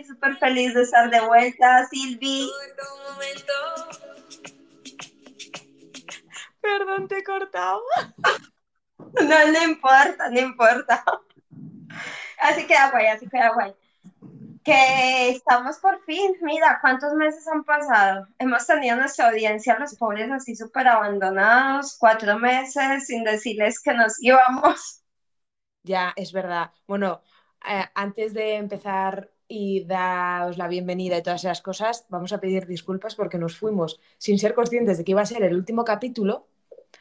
Estoy súper feliz de estar de vuelta, Silvi. Perdón, te he cortado. No, no importa, no importa. Así queda guay, así queda guay. Que estamos por fin, mira, ¿cuántos meses han pasado? Hemos tenido nuestra audiencia, los pobres así súper abandonados, cuatro meses sin decirles que nos íbamos. Ya, es verdad. Bueno, eh, antes de empezar y daros la bienvenida y todas esas cosas, vamos a pedir disculpas porque nos fuimos sin ser conscientes de que iba a ser el último capítulo,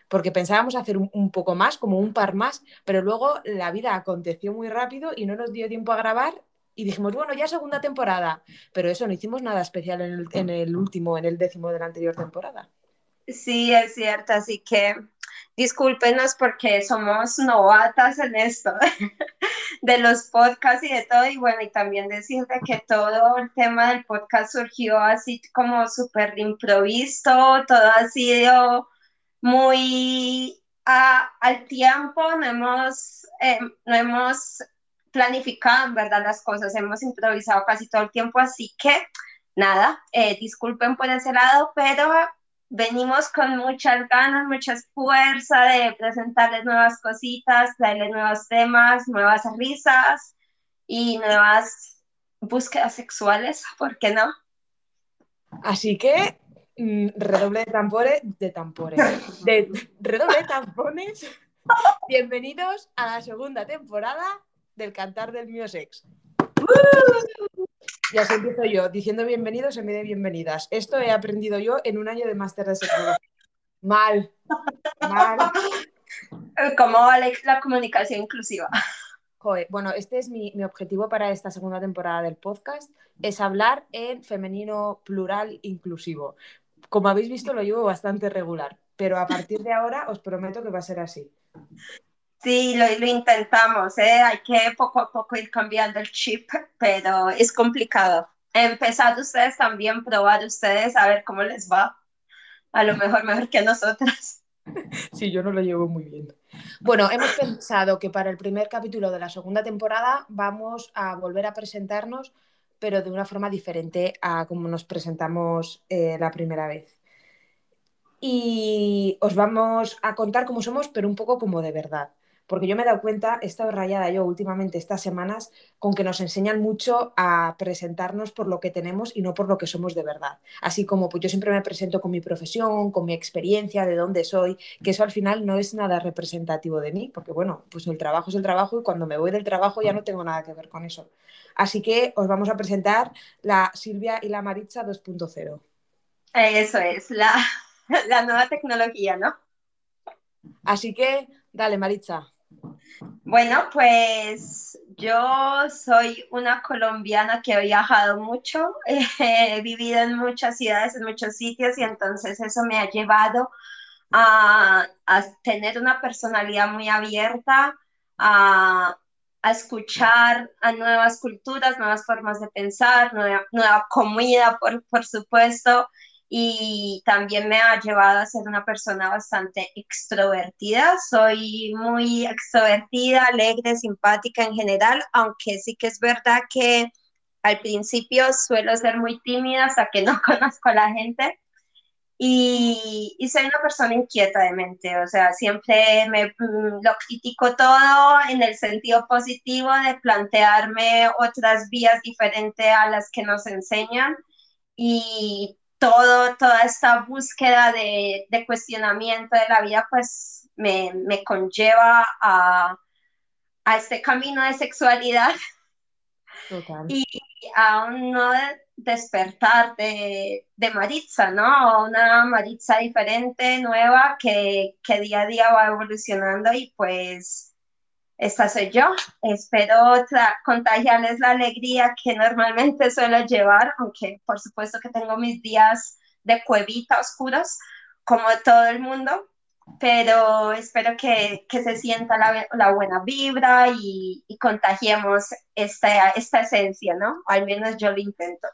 porque pensábamos hacer un, poco más, como un par más, pero luego la vida aconteció muy rápido y no nos dio tiempo a grabar y dijimos, bueno, ya segunda temporada, pero eso, no hicimos nada especial en el último, en el décimo de la anterior temporada. Sí, es cierto, así que discúlpenos porque somos novatas en esto de los podcasts y de todo. Y bueno, y también decirte que todo el tema del podcast surgió así como súper de improviso, todo ha sido muy al tiempo, no hemos, eh, no hemos planificado en verdad las cosas, hemos improvisado casi todo el tiempo, así que nada, eh, disculpen por ese lado, pero venimos con muchas ganas, mucha fuerza de presentarles nuevas cositas, traerles nuevos temas, nuevas risas y nuevas búsquedas sexuales, ¿por qué no? Así que, mm, redoble de tambores, de tambores, de redoble de tampones. Bienvenidos a la segunda temporada del Cantar del Mío Sex. Y así empiezo yo, diciendo bienvenidos en vez de bienvenidas. Esto he aprendido yo en un año de máster de sexología. Mal, mal. ¿Cómo va la, la comunicación inclusiva? Joder, bueno, este es mi, mi objetivo para esta segunda temporada del podcast, es hablar en femenino plural inclusivo. Como habéis visto, lo llevo bastante regular, pero a partir de ahora os prometo que va a ser así. Sí, lo, intentamos, ¿eh? Hay que poco a poco ir cambiando el chip, pero es complicado. Empezar ustedes también, probar ustedes, a ver cómo les va. A lo mejor mejor que nosotras. Sí, yo no lo llevo muy bien. Bueno, hemos pensado que para el primer capítulo de la segunda temporada vamos a volver a presentarnos, pero de una forma diferente a como nos presentamos eh, la primera vez. Y os vamos a contar cómo somos, pero un poco como de verdad. Porque yo me he dado cuenta, he estado rayada yo últimamente estas semanas con que nos enseñan mucho a presentarnos por lo que tenemos y no por lo que somos de verdad. Así como pues yo siempre me presento con mi profesión, con mi experiencia, de dónde soy, que eso al final no es nada representativo de mí, porque bueno, pues el trabajo es el trabajo y cuando me voy del trabajo ya no tengo nada que ver con eso. Así que os vamos a presentar la Silvia y la Maritza 2.0. Eso es, la, la nueva tecnología, ¿no? Así que, dale, Maritza. Bueno, pues yo soy una colombiana que he viajado mucho, he vivido en muchas ciudades, en muchos sitios y entonces eso me ha llevado a, a tener una personalidad muy abierta, a, a escuchar a nuevas culturas, nuevas formas de pensar, nueva, nueva comida, por, por supuesto, y también me ha llevado a ser una persona bastante extrovertida. Soy muy extrovertida, alegre, simpática en general, aunque sí que es verdad que al principio suelo ser muy tímida hasta que no conozco a la gente. Y, y soy una persona inquieta de mente, o sea, siempre me mm, lo critico todo en el sentido positivo de plantearme otras vías diferentes a las que nos enseñan y todo, toda esta búsqueda de, de cuestionamiento de la vida, pues me, me conlleva a, a, este camino de sexualidad Total. y a un no despertar de, de Maritza, ¿no? A una Maritza diferente, nueva, que, que día a día va evolucionando y pues esta soy yo. Espero contagiarles la alegría que normalmente suelo llevar, aunque por supuesto que tengo mis días de cuevita oscuros, como todo el mundo, pero espero que, que se sienta la, la, buena vibra y, y contagiemos esta, esta esencia, ¿no? Al menos yo lo intento.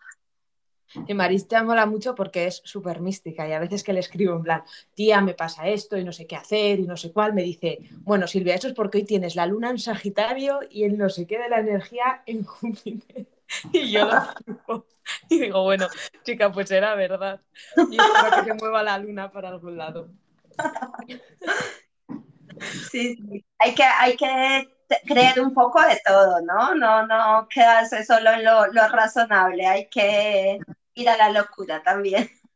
Y Marista mola mucho porque es súper mística y a veces que le escribo en plan, tía, me pasa esto y no sé qué hacer y no sé cuál, me dice, bueno, Silvia, eso es porque hoy tienes la luna en Sagitario y el no sé qué de la energía en Júpiter. Y yo lo flipo. Y digo, bueno, chica, pues era verdad. Y espero que se mueva la luna para algún lado. Sí, sí. Hay que, hay que creer un poco de todo, ¿no? No, no quedarse solo en lo, lo razonable, hay que ir a la locura también.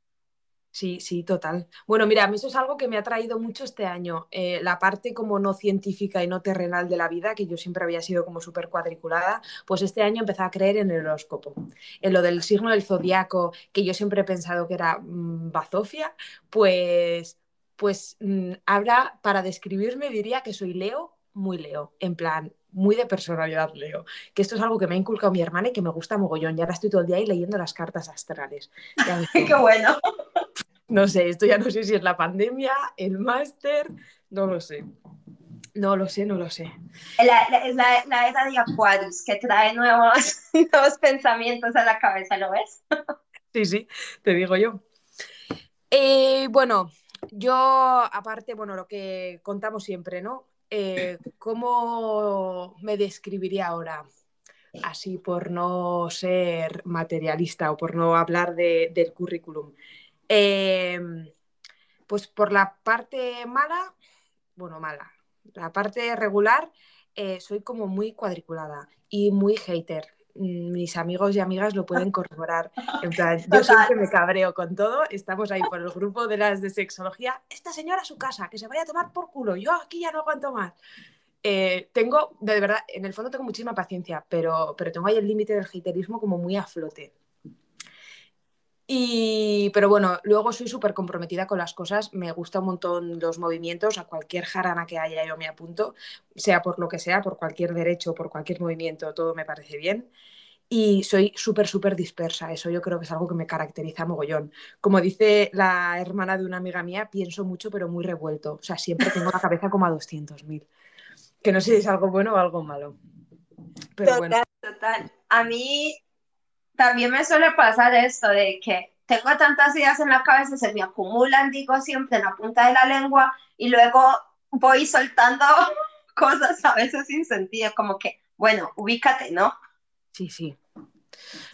Sí, sí, total. Bueno, mira, a mí eso es algo que me ha traído mucho este año, eh, la parte como no científica y no terrenal de la vida, que yo siempre había sido como súper cuadriculada, pues este año empecé a creer en el horóscopo, en lo del signo del zodiaco, que yo siempre he pensado que era mmm, bazofia, pues, pues mmm, ahora para describirme diría que soy Leo, muy Leo, en plan, muy de personalidad Leo, que esto es algo que me ha inculcado mi hermana y que me gusta mogollón, y ahora estoy todo el día ahí leyendo las cartas astrales. ¡Qué bueno! No sé, esto ya no sé si es la pandemia, el máster, no lo sé. No lo sé, no lo sé. La, la, es la, la, era de Aquarius que trae nuevos, nuevos pensamientos a la cabeza, ¿lo ves? Sí, sí, te digo yo. Eh, bueno, yo aparte, bueno, lo que contamos siempre, ¿no? Eh, ¿Cómo me describiría ahora? Así por no ser materialista o por no hablar de, del currículum. Eh, pues por la parte mala, bueno, mala, la parte regular, eh, soy como muy cuadriculada y muy hater. Mis amigos y amigas lo pueden corroborar. En plan, yo siempre me cabreo con todo. Estamos ahí por el grupo de las de sexología. Esta señora a su casa, que se vaya a tomar por culo. Yo aquí ya no aguanto más. Eh, tengo, de verdad, en el fondo tengo muchísima paciencia, pero, pero tengo ahí el límite del haterismo como muy a flote. Y, pero bueno, luego soy súper comprometida con las cosas, me gusta un montón los movimientos, a cualquier jarana que haya yo me apunto, sea por lo que sea, por cualquier derecho, por cualquier movimiento, todo me parece bien. Y soy súper, súper dispersa, eso yo creo que es algo que me caracteriza mogollón. Como dice la hermana de una amiga mía, pienso mucho pero muy revuelto, o sea, siempre tengo la cabeza como a 200.000, que no sé si es algo bueno o algo malo. Pero total, bueno. total. A mí también me suele pasar esto de que tengo tantas ideas en la cabeza, se me acumulan, digo siempre en la punta de la lengua y luego voy soltando cosas a veces sin sentido, como que, bueno, ubícate, ¿no? Sí, sí.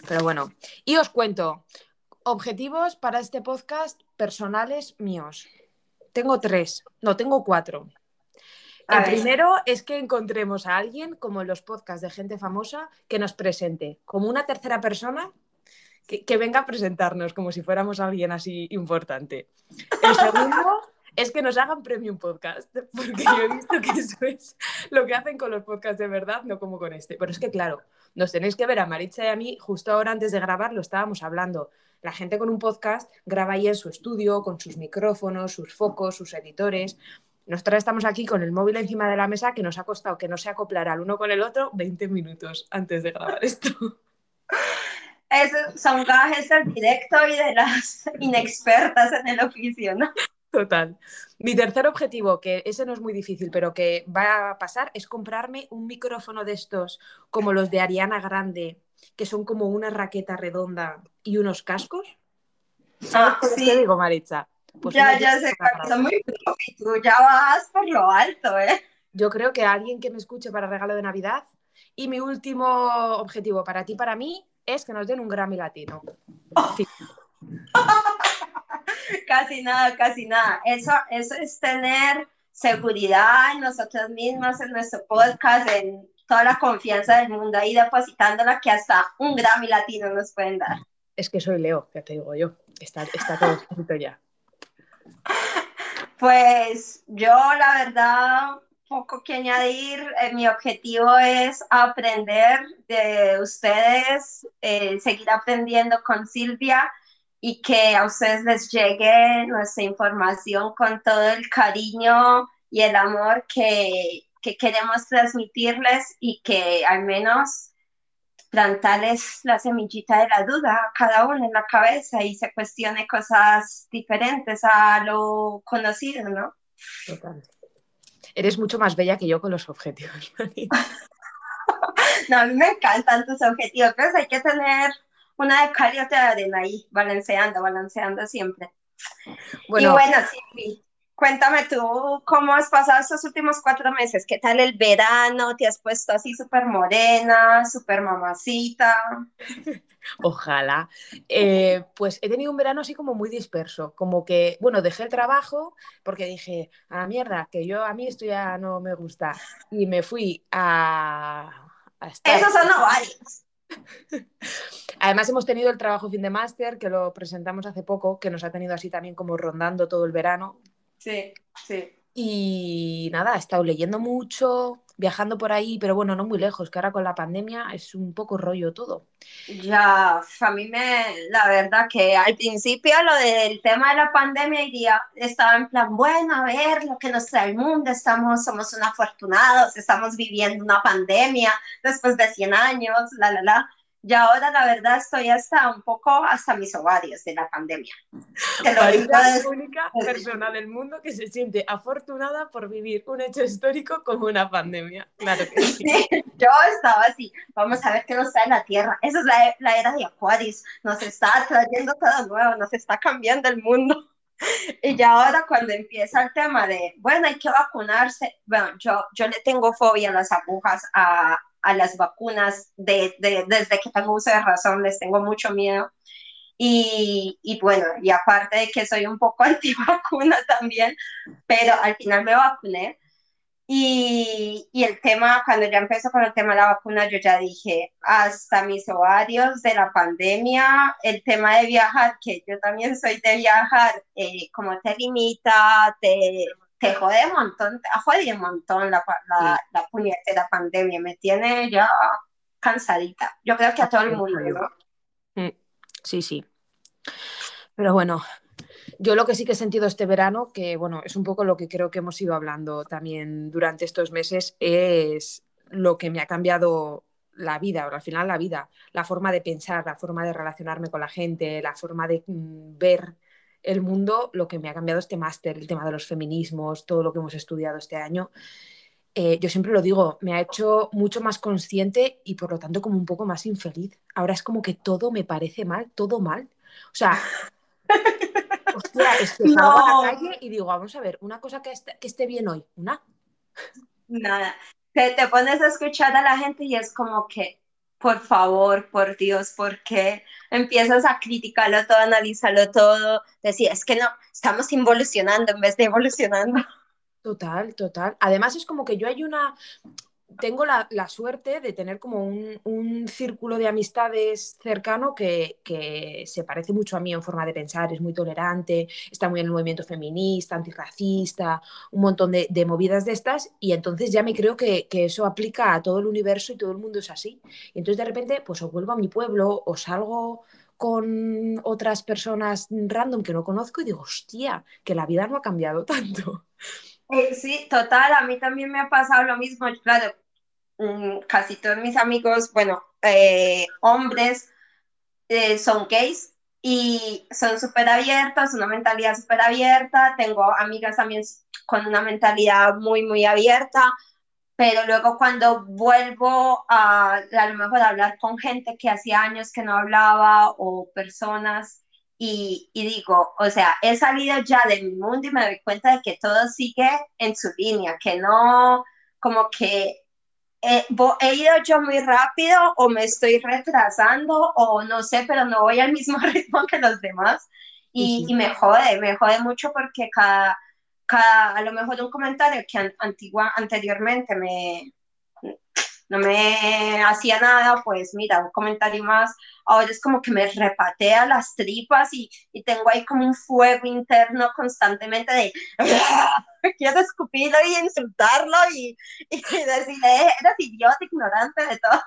Pero bueno, y os cuento, objetivos para este podcast personales míos. Tengo tres, no, tengo cuatro. El primero es que encontremos a alguien, como en los podcasts de gente famosa, que nos presente como una tercera persona que, que, venga a presentarnos como si fuéramos alguien así importante. El segundo es que nos hagan premium podcast, porque yo he visto que eso es lo que hacen con los podcasts de verdad, no como con este. Pero es que, claro, nos tenéis que ver a Maritza y a mí, justo ahora antes de grabar lo estábamos hablando. La gente con un podcast graba ahí en su estudio, con sus micrófonos, sus focos, sus editores. Nosotras estamos aquí con el móvil encima de la mesa que nos ha costado que no se acoplara el uno con el otro 20 minutos antes de grabar esto. Esos son gajes del directo y de las inexpertas en el oficio, ¿no? Total. Mi tercer objetivo, que ese no es muy difícil, pero que va a pasar, es comprarme un micrófono de estos como los de Ariana Grande, que son como una raqueta redonda y unos cascos. ¿Sabes ah, sí. digo, Maritza? Pues ya, ya sé, son muy y tú ya vas por lo alto, ¿eh? Yo creo que alguien que me escuche para regalo de Navidad. Y mi último objetivo para ti, para mí, es que nos den un Grammy latino. Oh. Sí. casi nada, casi nada. Eso, eso es tener seguridad en nosotros mismos, en nuestro podcast, en toda la confianza del mundo ahí depositándola que hasta un Grammy latino nos pueden dar. Es que soy Leo, ya te digo yo. Está, está todo escrito ya. Pues yo la verdad, poco que añadir. Eh, mi objetivo es aprender de ustedes, eh, seguir aprendiendo con Silvia y que a ustedes les llegue nuestra información con todo el cariño y el amor que, que queremos transmitirles y que al menos plantarles la semillita de la duda a cada uno en la cabeza y se cuestione cosas diferentes a lo conocido, ¿no? Total. Eres mucho más bella que yo con los objetivos. no, a mí me encantan tus objetivos, pero hay que tener una de cal y otra de arena ahí, balanceando, balanceando siempre. Bueno, y bueno, sí, cuéntame tú cómo has pasado estos últimos cuatro meses, ¿qué tal el verano? ¿Te has puesto así súper morena, súper mamacita? Ojalá. Eh, pues he tenido un verano así como muy disperso, como que, bueno, dejé el trabajo porque dije, a la mierda, que yo a mí esto ya no me gusta. Y me fui a... a estar... Esos son ovarios. Además hemos tenido el trabajo fin de máster, que lo presentamos hace poco, que nos ha tenido así también como rondando todo el verano. Sí, sí. Y nada, he estado leyendo mucho, viajando por ahí, pero bueno, no muy lejos, que ahora con la pandemia es un poco rollo todo. Ya, a mí me, la verdad que al principio lo del tema de la pandemia iría, estaba en plan, bueno, a ver lo que nos trae el mundo, estamos, somos unos afortunados, estamos viviendo una pandemia después de 100 años, la, la, la. Y ahora la verdad estoy hasta un poco hasta mis ovarios de la pandemia. la única persona del mundo que se siente afortunada por vivir un hecho histórico como una pandemia. Claro que sí. yo estaba así, vamos a ver qué nos trae la Tierra. Esa es la, la era de Acuario, nos está trayendo todo nuevo, nos está cambiando el mundo. Y ya ahora cuando empieza el tema de, bueno, hay que vacunarse, bueno, yo, yo le tengo fobia a las agujas, a, a las vacunas de, desde que tengo uso de razón, les tengo mucho miedo. Y, y, bueno, y aparte de que soy un poco antivacuna también, pero al final me vacuné. Y, y, el tema, cuando ya empezó con el tema de la vacuna, yo ya dije, hasta mis ovarios de la pandemia, el tema de viajar, que yo también soy de viajar, eh, como te limita, te, te jode un montón, te ha jodido un montón la, la, la puñetera pandemia, me tiene ya cansadita. Yo creo que a todo el mundo, ¿no? Mm, sí, sí. Pero bueno, yo lo que sí que he sentido este verano, que bueno, es un poco lo que creo que hemos ido hablando también durante estos meses, es lo que me ha cambiado la vida, o al final la vida, la forma de pensar, la forma de relacionarme con la gente, la forma de mm, ver el mundo, lo que me ha cambiado este máster, el tema de los feminismos, todo lo que hemos estudiado este año, eh, yo siempre lo digo, me ha hecho mucho más consciente y por lo tanto como un poco más infeliz. Ahora es como que todo me parece mal, todo mal. O sea, hostia, es que salgo a la calle y digo, vamos a ver, una cosa que esté, que esté bien hoy, una. Nada, te, te pones a escuchar a la gente y es como que por favor, por Dios, ¿por qué empiezas a criticarlo todo, analizarlo todo? Decir, es que no, estamos involucionando en vez de evolucionando. Total, total. Además es como que yo hay una, tengo la, suerte de tener como un, círculo de amistades cercano que, se parece mucho a mí en forma de pensar, es muy tolerante, está muy en el movimiento feminista, antirracista, un montón de, movidas de estas, y entonces ya me creo que, eso aplica a todo el universo y todo el mundo es así. Y entonces de repente, pues o vuelvo a mi pueblo o salgo con otras personas random que no conozco y digo, hostia, que la vida no ha cambiado tanto. Eh, sí, total, a mí también me ha pasado lo mismo. Claro, Mm, casi todos mis amigos, bueno, eh, hombres, eh, son gays y son súper abiertos, una mentalidad súper abierta. Tengo amigas también con una mentalidad muy, muy abierta, pero luego cuando vuelvo a lo mejor a hablar con gente que hacía años que no hablaba o personas y, y, digo, o sea, he salido ya de mi mundo y me doy cuenta de que todo sigue en su línea, que no, como que eh, he ido yo muy rápido o me estoy retrasando o no sé, pero no voy al mismo ritmo que los demás y, me jode, me jode mucho porque cada, cada, a lo mejor un comentario que antigua, anteriormente me, no me hacía nada, pues mira, un comentario más, ahora es como que me repatea las tripas y, y tengo ahí como un fuego interno constantemente de quiero escupirlo y insultarlo y, y decirle, eres idiota, ignorante de todo.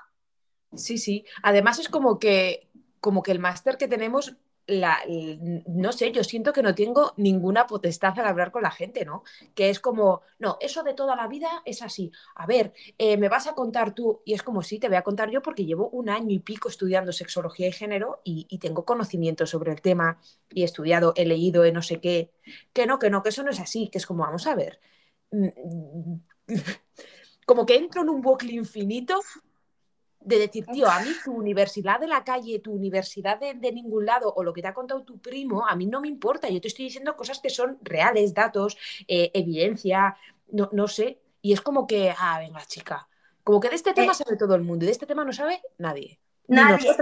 Sí, sí. Además es como que, como que el máster que tenemos no sé, yo siento que no tengo ninguna potestad al hablar con la gente, ¿no? Que es como, no, eso de toda la vida es así. A ver, eh, me vas a contar tú, y es como, sí, te voy a contar yo porque llevo un año y pico estudiando sexología y género y, tengo conocimiento sobre el tema y he estudiado, he leído, he no sé qué. Que no, que no, que eso no es así, que es como, vamos a ver. Mm, como que entro en un bucle infinito de decir, tío, a mí tu universidad de la calle, tu universidad de, ningún lado o lo que te ha contado tu primo, a mí no me importa. Yo te estoy diciendo cosas que son reales, datos, eh, evidencia, no, no sé. Y es como que, ah, venga, chica, como que de este tema eh. sabe todo el mundo y de este tema no sabe nadie. Nadie.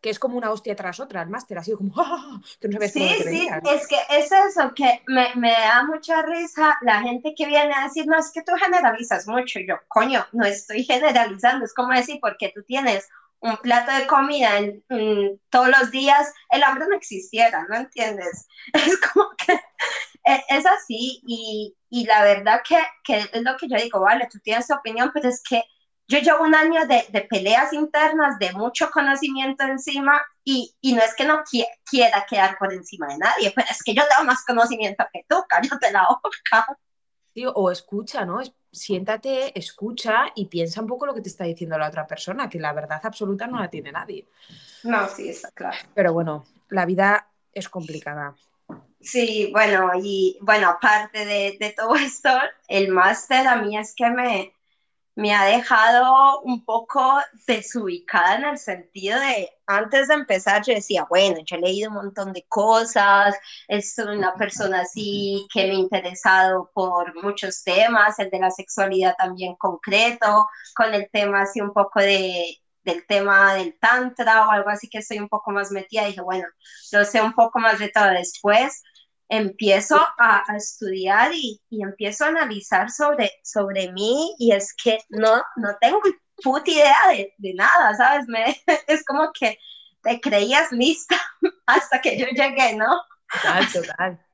que es como una hostia tras otra, el máster ha sido como, ¡ah! que no sabes Sí, sí, es que es eso, que me, me, da mucha risa la gente que viene a decir, no, es que tú generalizas mucho. yo, coño, no estoy generalizando, es como decir, porque tú tienes un plato de comida en, todos los días, el hambre no existiera, ¿no entiendes? Es como que e, es así y, y la verdad que, que es lo que yo digo, vale, tú tienes tu opinión, pero es que yo llevo un año de, de, peleas internas, de mucho conocimiento encima, y, y no es que no quiera quedar por encima de nadie, pero es que yo tengo más conocimiento que tú, cállate la boca. Sí, o escucha, ¿no? Siéntate, escucha y piensa un poco lo que te está diciendo la otra persona, que la verdad absoluta no la tiene nadie. No, sí, está claro. Pero bueno, la vida es complicada. Sí, bueno, y bueno, aparte de, de todo esto, el máster a mí es que me, me ha dejado un poco desubicada en el sentido de, antes de empezar yo decía, bueno, yo he leído un montón de cosas, soy una persona así que me he interesado por muchos temas, el de la sexualidad también concreto, con el tema así un poco de, del tema del tantra o algo así que estoy un poco más metida, dije, bueno, lo sé un poco más de todo después, empiezo a, estudiar y, empiezo a analizar sobre, sobre mí y es que no, no tengo puta idea de, de nada, ¿sabes? Me, es como que te creías lista hasta que yo llegué, ¿no? Total, total.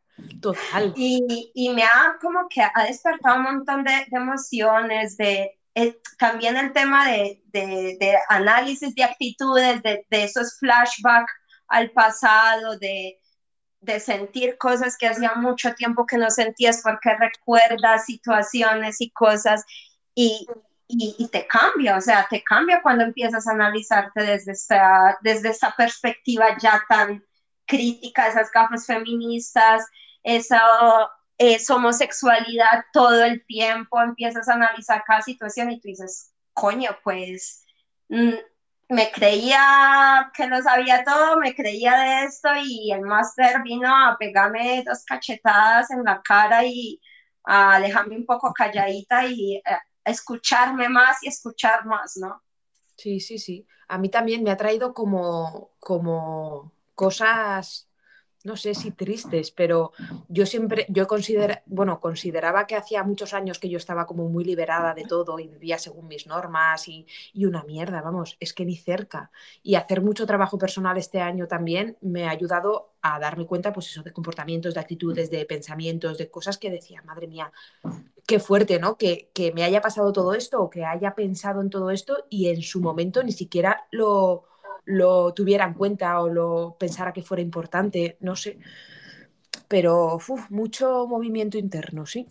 Total. Y, y, me ha como que ha despertado un montón de, de emociones, de eh, también el tema de, de, de análisis de actitudes, de, de esos flashbacks al pasado, de, de sentir cosas que hacía mucho tiempo que no sentías porque recuerdas situaciones y cosas y, y, te cambia, o sea, te cambia cuando empiezas a analizarte desde esta, desde esta perspectiva ya tan crítica, esas gafas feministas, esa, esa homosexualidad todo el tiempo, empiezas a analizar cada situación y tú dices, coño, pues mm, me creía que lo sabía todo, me creía de esto y el máster vino a pegarme dos cachetadas en la cara y a dejarme un poco calladita y eh, escucharme más y escuchar más, ¿no? Sí, sí, sí. A mí también me ha traído como, como cosas no sé si tristes, pero yo siempre, yo bueno, consideraba que hacía muchos años que yo estaba como muy liberada de todo y vivía según mis normas y, y, una mierda, vamos, es que ni cerca. Y hacer mucho trabajo personal este año también me ha ayudado a darme cuenta, pues eso, de comportamientos, de actitudes, de pensamientos, de cosas que decía, madre mía, qué fuerte, ¿no? Que, que me haya pasado todo esto o que haya pensado en todo esto y en su momento ni siquiera lo lo tuviera en cuenta o lo pensara que fuera importante, no sé. Pero mucho movimiento interno, sí.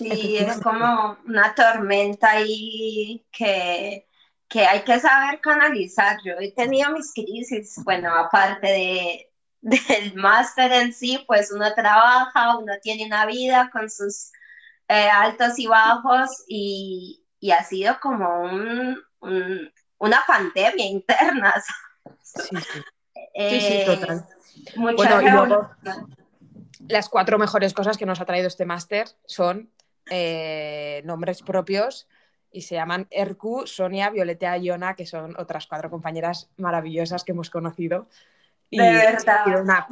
Y es como una tormenta ahí que, que hay que saber canalizar. Yo he tenido mis crisis, bueno, aparte de, del máster en sí, pues uno trabaja, uno tiene una vida con sus eh, altos y bajos y, y, ha sido como un, una pandemia interna. Sí, sí. sí, total. bueno, las cuatro mejores cosas que nos ha traído este máster son eh, nombres propios y se llaman Erku, Sonia, Violeta y Iona, que son otras cuatro compañeras maravillosas que hemos conocido. Y de verdad. Una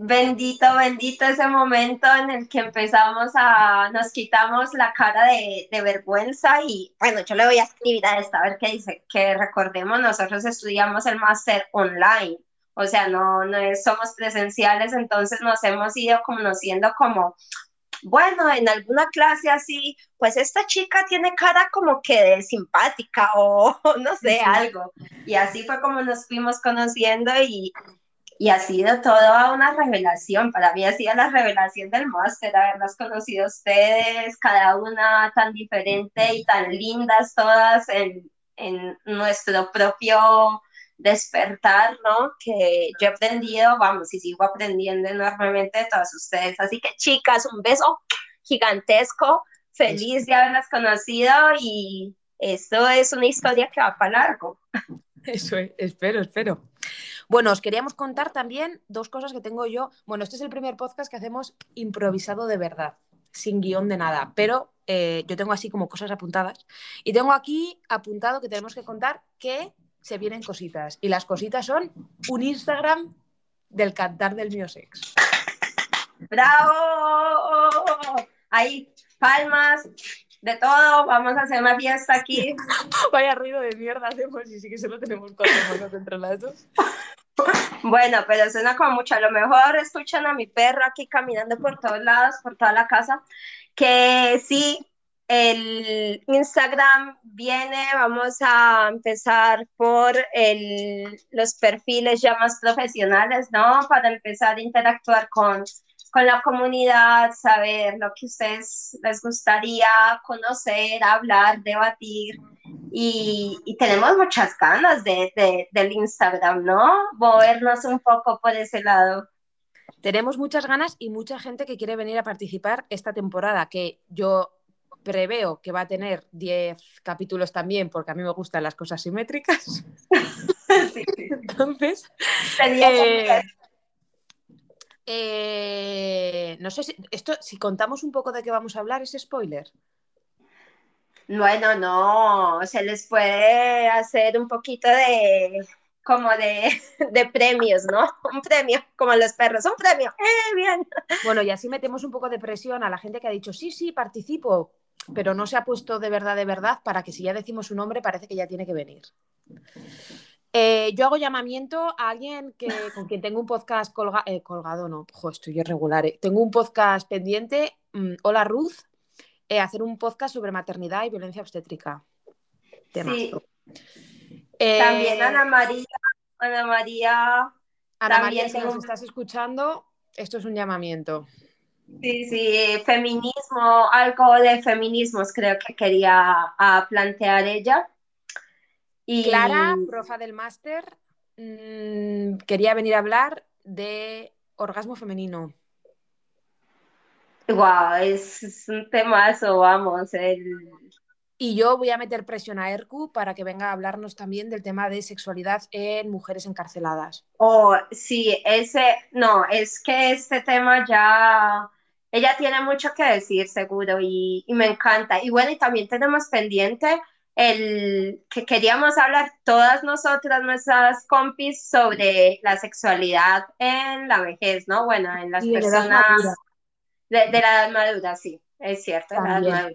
Bendito, bendito ese momento en el que empezamos a, nos quitamos la cara de, de, vergüenza y bueno, yo le voy a escribir a esta, a ver qué dice, que recordemos, nosotros estudiamos el máster online, o sea, no, no somos presenciales, entonces nos hemos ido conociendo como, bueno, en alguna clase así, pues esta chica tiene cara como que de simpática o no sé, algo. Y así fue como nos fuimos conociendo y, y ha sido toda una revelación. Para mí ha sido la revelación del máster, haberlas conocido ustedes, cada una tan diferente y tan lindas todas en, en nuestro propio despertar, ¿no? Que yo he aprendido, vamos, y sigo aprendiendo enormemente de todas ustedes. Así que chicas, un beso gigantesco, feliz de haberlas conocido y esto es una historia que va para largo. Eso es, espero, espero. Bueno, os queríamos contar también dos cosas que tengo yo. Bueno, este es el primer podcast que hacemos improvisado de verdad, sin guion de nada, pero eh, yo tengo así como cosas apuntadas. Y tengo aquí apuntado que tenemos que contar que se vienen cositas. Y las cositas son un Instagram del cantar del Miosex. ¡Bravo! Hay palmas, de todo, vamos a hacer una fiesta aquí. Vaya ruido de mierda hacemos y sí que solo tenemos cuatro manos entre las dos. Bueno, pero suena como mucho. A lo mejor escuchan a mi perro aquí caminando por todos lados, por toda la casa, que sí, el Instagram viene, vamos a empezar por el, los perfiles ya más profesionales, ¿no? Para empezar a interactuar con con la comunidad, saber lo que ustedes les gustaría conocer, hablar, debatir. Y, tenemos muchas ganas de, del Instagram, ¿no? Movernos un poco por ese lado. Tenemos muchas ganas y mucha gente que quiere venir a participar esta temporada, que yo preveo que va a tener 10 capítulos también, porque a mí me gustan las cosas simétricas. Entonces, eh, eh, no sé si esto, si contamos un poco de qué vamos a hablar, ¿es spoiler? Bueno, no, se les puede hacer un poquito de como de, premios, ¿no? Un premio, como los perros, un premio. ¡Eh, bien! Bueno, y así metemos un poco de presión a la gente que ha dicho, sí, sí, participo, pero no se ha puesto de verdad, de verdad, para que si ya decimos su nombre parece que ya tiene que venir. Eh, yo hago llamamiento a alguien que, con quien tengo un podcast eh, colgado, no, estoy irregular. Eh. Tengo un podcast pendiente. Mm, hola Ruth, hacer un podcast sobre maternidad y violencia obstétrica. Sí. también Ana María, Ana María. Ana María, si nos estás escuchando, esto es un llamamiento. Sí, sí, feminismo, algo de feminismos creo que quería plantear ella. Clara, profa del máster, mm, quería venir a hablar de orgasmo femenino. Wow, es, un temazo, vamos. Y yo voy a meter presión a Erku para que venga a hablarnos también del tema de sexualidad en mujeres encarceladas. Oh, sí, ese, no, es que este tema ya, ella tiene mucho que decir, seguro, y, y me encanta. Y bueno, y también tenemos pendiente el que queríamos hablar todas nosotras, nuestras compis, sobre la sexualidad en la vejez, ¿no? Bueno, en las personas de, la edad madura, sí, es cierto, la.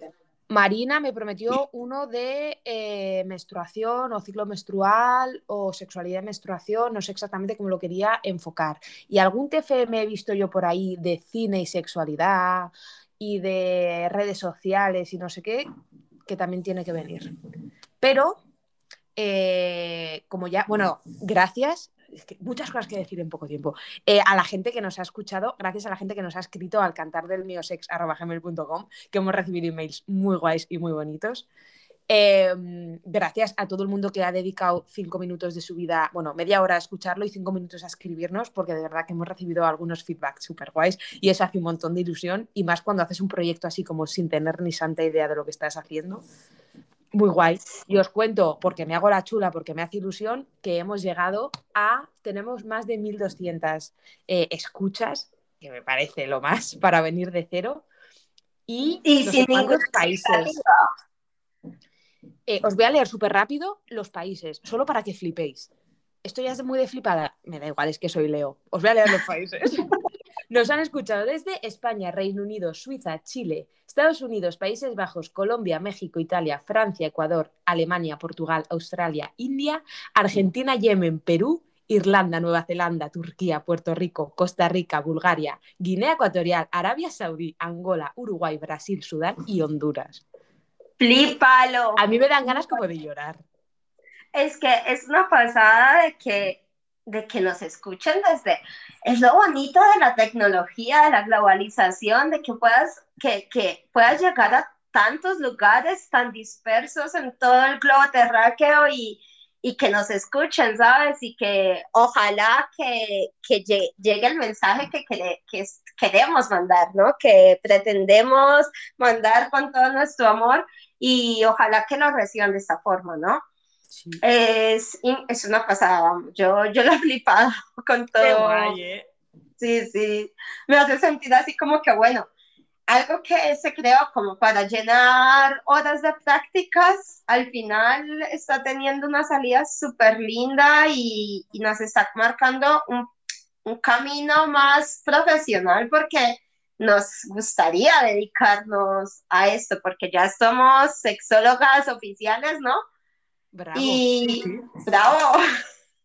Marina me prometió uno de eh, menstruación o ciclo menstrual o sexualidad de menstruación, no sé exactamente cómo lo quería enfocar. Y algún TFM he visto yo por ahí de cine y sexualidad y de redes sociales y no sé qué, que también tiene que venir. Pero, eh, como ya, bueno, gracias. Muchas cosas que decir en poco tiempo. Eh, a la gente que nos ha escuchado, gracias a la gente que nos ha escrito al cantar del miosex.gmail.com, que hemos recibido emails muy guays y muy bonitos. Em, gracias a todo el mundo que ha dedicado cinco minutos de su vida, bueno, media hora a escucharlo y cinco minutos a escribirnos, porque de verdad que hemos recibido algunos feedbacks súper guays y eso hace un montón de ilusión y más cuando haces un proyecto así como sin tener ni santa idea de lo que estás haciendo. Muy guay. Y os cuento, porque me hago la chula, porque me hace ilusión, que hemos llegado a, tenemos más de 1200 eh, escuchas, que me parece lo más para venir de cero. Y, y sin ningún países. Eh, os voy a leer súper rápido los países, solo para que flipéis. Esto ya es muy de flipada. Me da igual, es que soy Leo. Os voy a leer los países. Nos han escuchado desde España, Reino Unido, Suiza, Chile, Estados Unidos, Países Bajos, Colombia, México, Italia, Francia, Ecuador, Alemania, Portugal, Australia, India, Argentina, Yemen, Perú, Irlanda, Nueva Zelanda, Turquía, Puerto Rico, Costa Rica, Bulgaria, Guinea Ecuatorial, Arabia Saudí, Angola, Uruguay, Brasil, Sudán y Honduras. Flipalo. A mí me dan ganas como de llorar. Es que es una pasada de que, de que nos escuchen desde... Es lo bonito de la tecnología, de la globalización, de que puedas, que, que puedas llegar a tantos lugares tan dispersos en todo el globo terráqueo y, y que nos escuchen, ¿sabes? Y que ojalá que, que llegue el mensaje que, que, queremos mandar, ¿no? Que pretendemos mandar con todo nuestro amor y ojalá que lo reciban de esta forma, ¿no? Es, es una pasada, yo, yo lo he flipado con todo. ¿eh? Sí, sí, me hace sentir así como que, bueno, algo que se creó como para llenar horas de prácticas, al final está teniendo una salida súper linda y, y, nos está marcando un, un, camino más profesional porque nos gustaría dedicarnos a esto, porque ya somos sexólogas oficiales, ¿no? Bravo. Y bravo.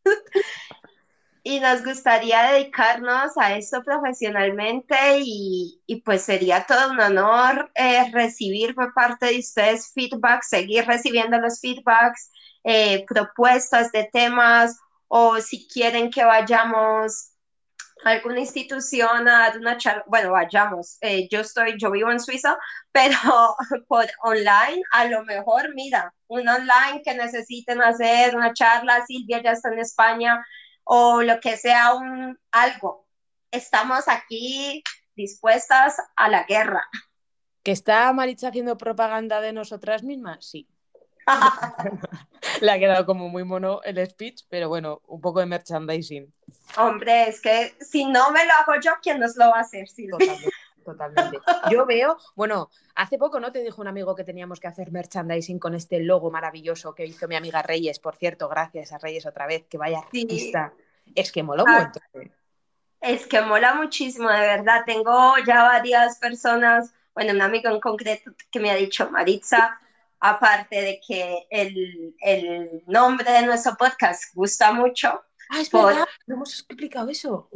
y nos gustaría dedicarnos a esto profesionalmente y, y pues sería todo un honor eh, recibir por parte de ustedes feedback, seguir recibiendo los feedbacks, eh, propuestas de temas o si quieren que vayamos alguna institución a dar una charla, bueno, vayamos, eh, yo estoy, yo vivo en Suiza, pero por online, a lo mejor, mira, un online que necesiten hacer una charla, Silvia ya está en España, o lo que sea un algo. Estamos aquí dispuestas a la guerra. ¿Que está Maritza haciendo propaganda de nosotras mismas? Sí. Le ha quedado como muy mono el speech, pero bueno, un poco de merchandising. Hombre, es que si no me lo hago yo, ¿quién nos lo va a hacer, Totalmente, totalmente. Yo veo, bueno, hace poco no te dijo un amigo que teníamos que hacer merchandising con este logo maravilloso que hizo mi amiga Reyes, por cierto, gracias a Reyes otra vez, que vaya artista. Es que mola ah, mucho. Es que mola muchísimo, de verdad. Tengo ya varias personas, bueno, un amigo en concreto que me ha dicho, Maritza, aparte de que el, el nombre de nuestro podcast gusta mucho. Ah, es verdad, no hemos explicado eso.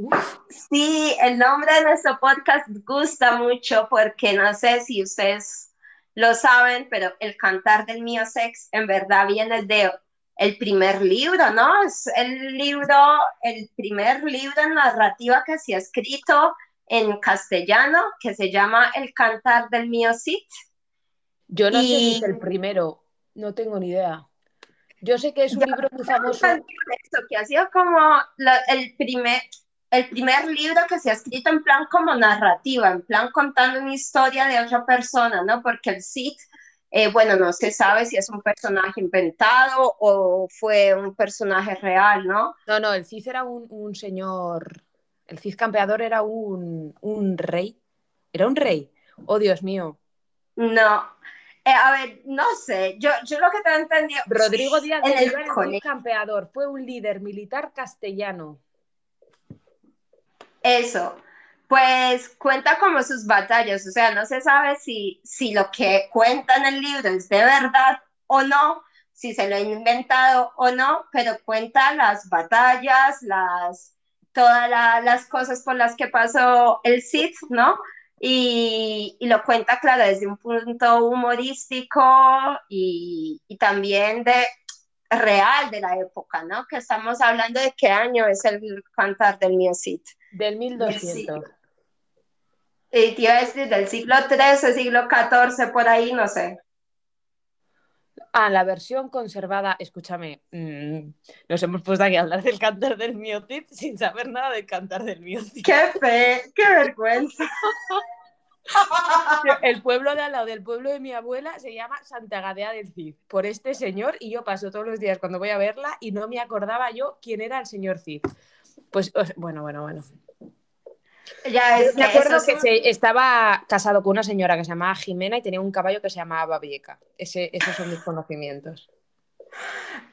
Sí, el nombre de nuestro podcast gusta mucho porque no sé si ustedes lo saben, pero el cantar del mío sex en verdad viene de el primer libro, ¿no? Es el libro, el primer libro en narrativa que se ha escrito en castellano, que se llama El cantar del mío Cid. Yo no sé si es el primero, no tengo ni idea. Yo sé que es un libro muy famoso. que ha sido como el, primer, el primer libro que se ha escrito en plan como narrativa, en plan contando una historia de otra persona, ¿no? Porque el Cid eh, bueno, no se sabe si es un personaje inventado o fue un personaje real, ¿no? No, no, el Cid era un, señor, el Cid campeador era un, rey, era un rey, oh Dios mío. No, eh, a ver, no sé, yo, yo lo que te he entendido... Rodrigo Díaz de Cid campeador, fue un líder militar castellano. Eso, pues cuenta como sus batallas, o sea, no se sabe si, si lo que cuenta en el libro es de verdad o no, si se lo ha inventado o no, pero cuenta las batallas, las, todas las cosas por las que pasó el Cid, ¿no? Y, y, lo cuenta, claro, desde un punto humorístico y, y, también de real de la época, ¿no? Que estamos hablando de qué año es el cantar del mío Cid. Del 1200 y te iba a decir del siglo XIII, siglo XIV, por ahí, no sé. Ah, la versión conservada, escúchame, mm, nos hemos puesto aquí a hablar del cantar del miocid sin saber nada del cantar del miocid. ¡Qué fe! ¡Qué vergüenza! El pueblo de al lado del pueblo de mi abuela se llama Santa Gadea del Cid, por este señor, y yo paso todos los días cuando voy a verla y no me acordaba yo quién era el señor Cid. Pues, bueno, bueno, bueno. Ya me acuerdo que estaba casado con una señora que se llamaba Jimena y tenía un caballo que se llamaba Babieca. Ese, esos son mis conocimientos.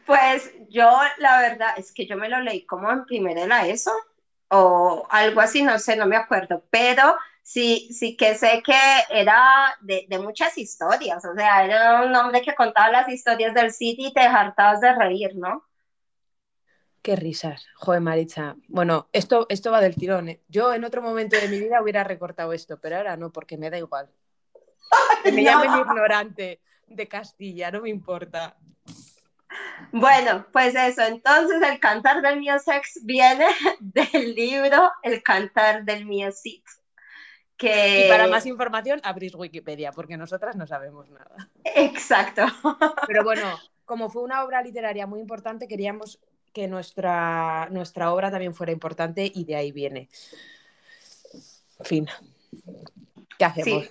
Pues yo, la verdad, es que yo me lo leí como en primera la ESO o algo así, no sé, no me acuerdo, pero sí, sí que sé que era de, de muchas historias, o sea, era un hombre que contaba las historias del sitio y te hartabas de reír, ¿no? Qué risas, joder Maritza. Bueno, esto, esto va del tirón. ¿eh? Yo en otro momento de mi vida hubiera recortado esto, pero ahora no, porque me da igual. Que me llamen ignorante de Castilla, no me importa. Bueno, pues eso, entonces el cantar del mío sex viene del libro El cantar del mío Cid. Que... Y para más información, abrís Wikipedia, porque nosotras no sabemos nada. Exacto. Pero bueno, como fue una obra literaria muy importante, queríamos que nuestra, nuestra obra también fuera importante y de ahí viene. En fin. ¿Qué hacemos?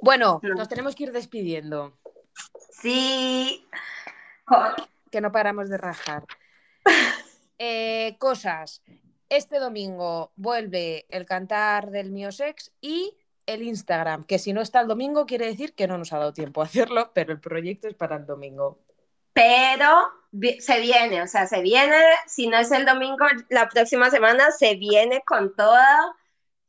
Bueno, nos tenemos que ir despidiendo. Sí. Que no paramos de rajar. Eh, cosas. Este domingo vuelve el cantar del mío sex y el Instagram, que si no está el domingo quiere decir que no nos ha dado tiempo a hacerlo, pero el proyecto es para el domingo. Pero se viene, o sea, se viene, si no es el domingo, la próxima semana se viene con toda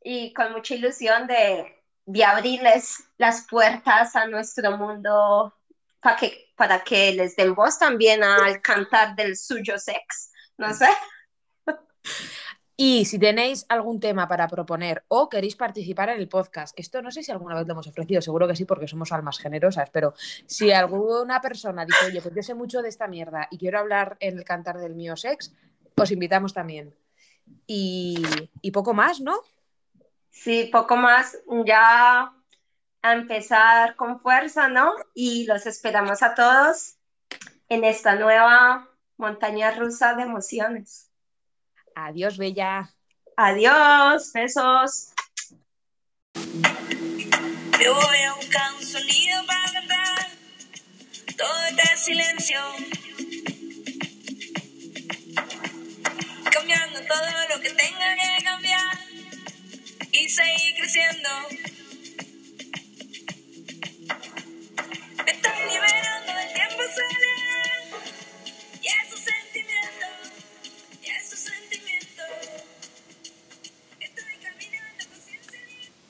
y con mucha ilusión de, de abrirles las puertas a nuestro mundo para que, para que les den voz también al cantar del suyo sex, no sé. Y si tenéis algún tema para proponer o queréis participar en el podcast, esto no sé si alguna vez lo hemos ofrecido, seguro que sí, porque somos almas generosas, pero si alguna persona dice, oye, pues yo sé mucho de esta mierda y quiero hablar en el cantar del mío sex, os invitamos también. Y, y poco más, ¿no? Sí, poco más. Ya a empezar con fuerza, ¿no? Y los esperamos a todos en esta nueva montaña rusa de emociones. Adiós, Bella. Adiós, besos. Yo voy a buscar un sonido para cantar. Todo está en silencio. Cambiando todo lo que tenga que cambiar. Y seguir creciendo. Me estoy liberando, el tiempo sale.